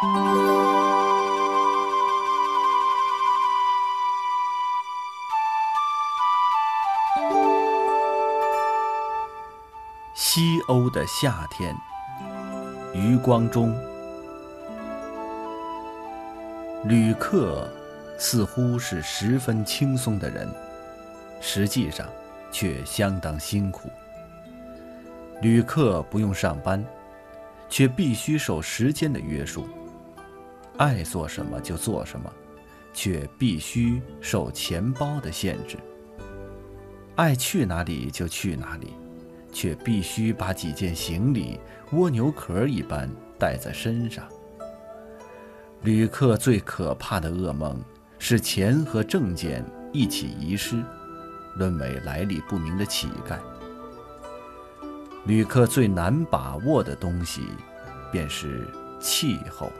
西欧的夏天，余光中。旅客似乎是十分轻松的人，实际上却相当辛苦。旅客不用上班，却必须受时间的约束，爱做什么就做什么，却必须受钱包的限制。爱去哪里就去哪里。却必须把几件行李蜗牛壳一般带在身上。旅客最可怕的噩梦是钱和证件一起遗失，沦为来历不明的乞丐。旅客最难把握的东西，便是气候。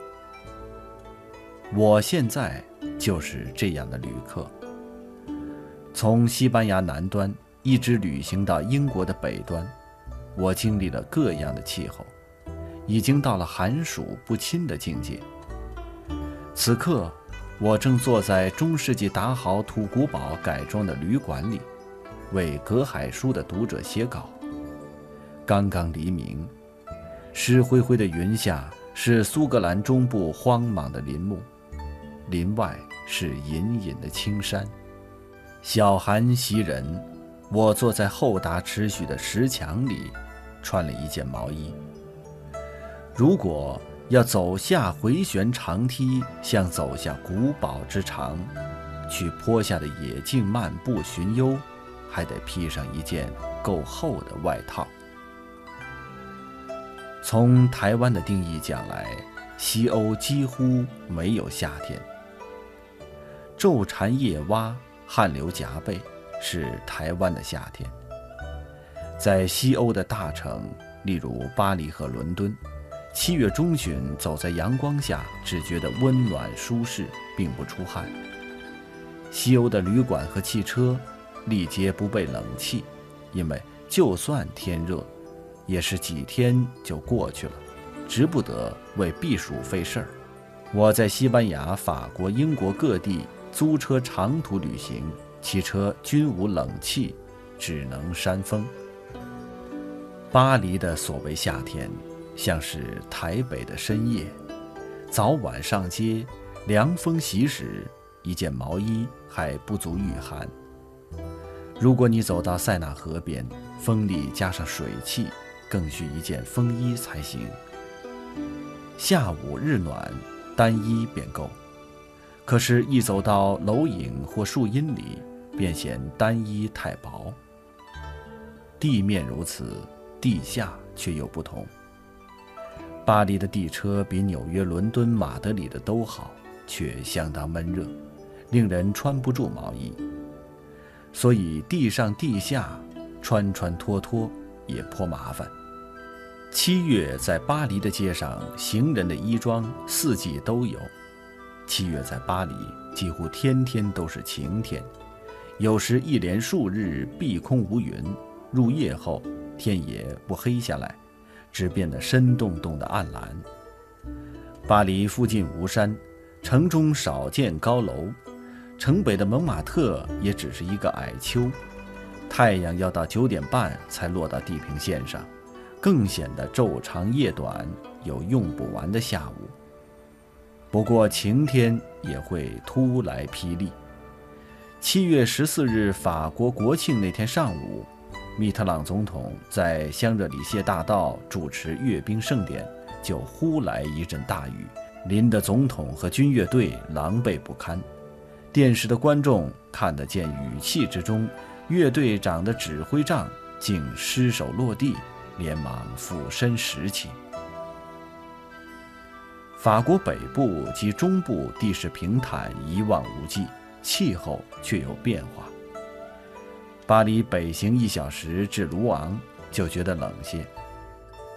我现在就是这样的旅客，从西班牙南端。一直旅行到英国的北端，我经历了各样的气候，已经到了寒暑不侵的境界。此刻，我正坐在中世纪达豪土古堡改装的旅馆里，为隔海书的读者写稿。刚刚黎明，湿灰灰的云下是苏格兰中部荒莽的林木，林外是隐隐的青山，小寒袭人。我坐在厚达尺许的石墙里，穿了一件毛衣。如果要走下回旋长梯，像走下古堡之长，去坡下的野径漫步寻幽，还得披上一件够厚的外套。从台湾的定义讲来，西欧几乎没有夏天。昼蝉夜蛙，汗流浃背。是台湾的夏天，在西欧的大城，例如巴黎和伦敦，七月中旬走在阳光下，只觉得温暖舒适，并不出汗。西欧的旅馆和汽车，历皆不备冷气，因为就算天热，也是几天就过去了，值不得为避暑费事儿。我在西班牙、法国、英国各地租车长途旅行。汽车均无冷气，只能扇风。巴黎的所谓夏天，像是台北的深夜，早晚上街，凉风习时，一件毛衣还不足御寒。如果你走到塞纳河边，风里加上水汽，更需一件风衣才行。下午日暖，单衣便够。可是，一走到楼影或树荫里，便显单衣太薄。地面如此，地下却又不同。巴黎的地车比纽约、伦敦、马德里的都好，却相当闷热，令人穿不住毛衣。所以地上地下穿穿脱脱也颇麻烦。七月在巴黎的街上，行人的衣装四季都有。七月在巴黎几乎天天都是晴天。有时一连数日碧空无云，入夜后天也不黑下来，只变得深洞洞的暗蓝。巴黎附近无山，城中少见高楼，城北的蒙马特也只是一个矮丘。太阳要到九点半才落到地平线上，更显得昼长夜短，有用不完的下午。不过晴天也会突来霹雳。七月十四日，法国国庆那天上午，密特朗总统在香热里谢大道主持阅兵盛典，就忽来一阵大雨，淋得总统和军乐队狼狈不堪。电视的观众看得见雨气之中，乐队长的指挥杖竟失手落地，连忙俯身拾起。法国北部及中部地势平坦，一望无际。气候却有变化。巴黎北行一小时至卢昂就觉得冷些，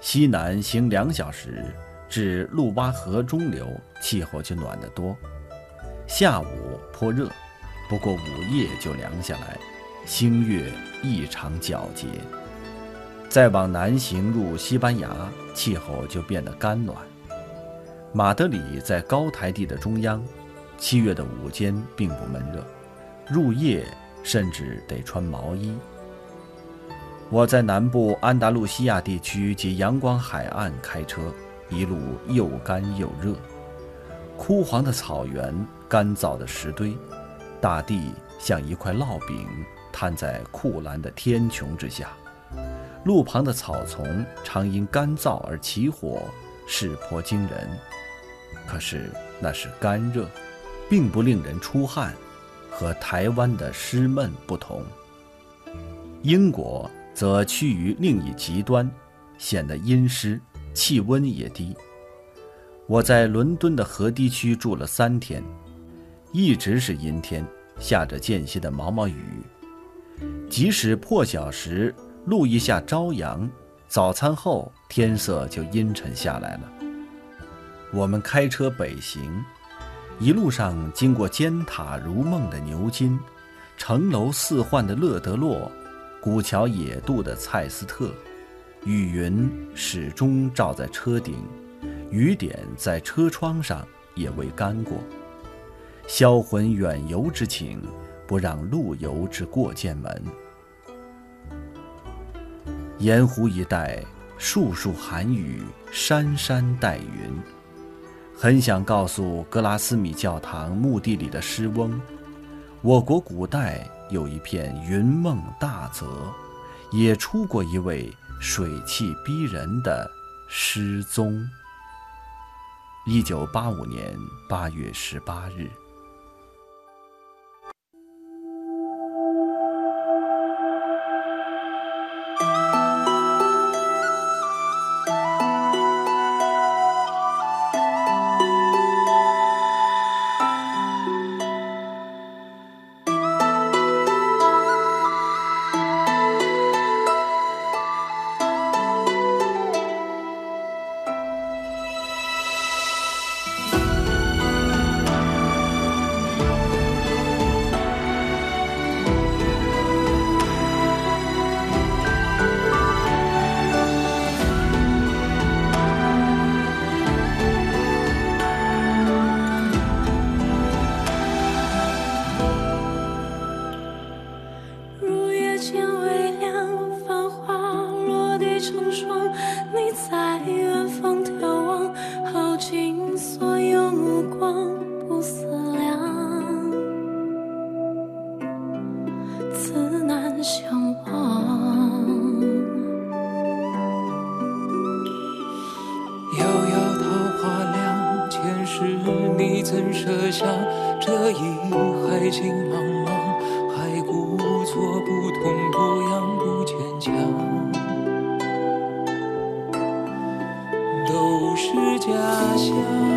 西南行两小时至路巴河中流，气候就暖得多。下午颇热，不过午夜就凉下来，星月异常皎洁。再往南行入西班牙，气候就变得干暖。马德里在高台地的中央，七月的午间并不闷热，入夜甚至得穿毛衣。我在南部安达卢西亚地区及阳光海岸开车，一路又干又热，枯黄的草原，干燥的石堆，大地像一块烙饼摊在酷蓝的天穹之下，路旁的草丛常因干燥而起火，是颇惊人。可是那是干热，并不令人出汗，和台湾的湿闷不同。英国。则趋于另一极端，显得阴湿，气温也低。我在伦敦的河堤区住了三天，一直是阴天，下着间歇的毛毛雨。即使破晓时露一下朝阳，早餐后天色就阴沉下来了。我们开车北行，一路上经过尖塔如梦的牛津，城楼四幻的勒德洛。古桥野渡的蔡斯特，雨云始终照在车顶，雨点在车窗上也未干过。销魂远游之情，不让路游之过剑门。盐湖一带，树树寒雨，山山带云。很想告诉格拉斯米教堂墓地里的诗翁，我国古代。有一片云梦大泽，也出过一位水气逼人的诗宗。一九八五年八月十八日。成双。你在远方眺望，耗尽所有目光，不思量，自难相忘。遥遥桃花凉，前世你怎舍下？这一海情茫茫，还故作不痛不痒。家乡。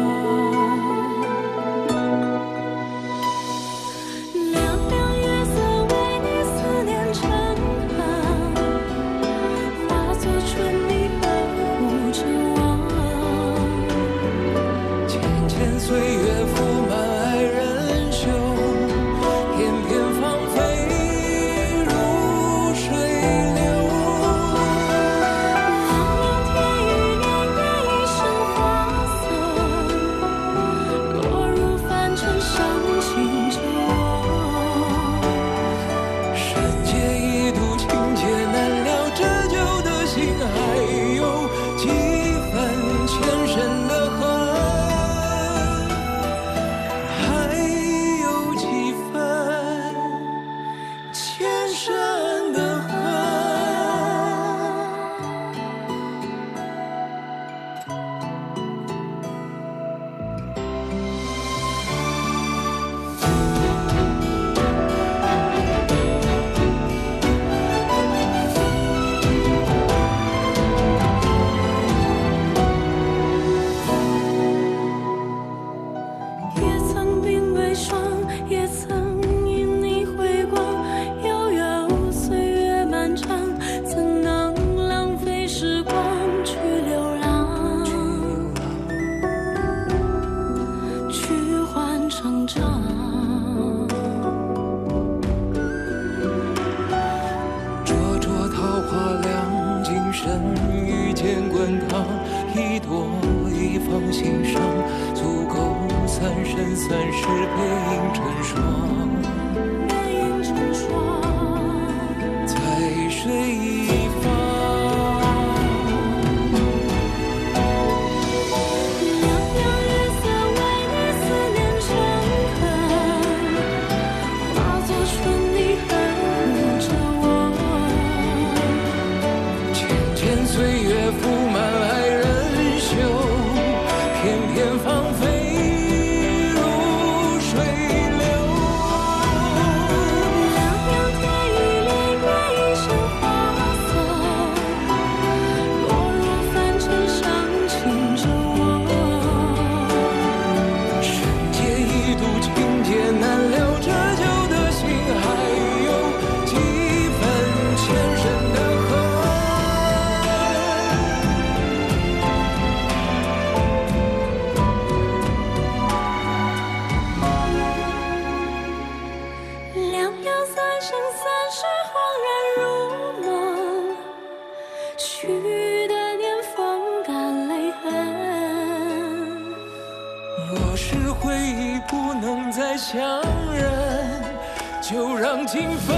放心上足够三生三世背影成双。背影成双。在水一是，恍然如梦，许的年风干泪痕。若是回忆不能再相认，就让情分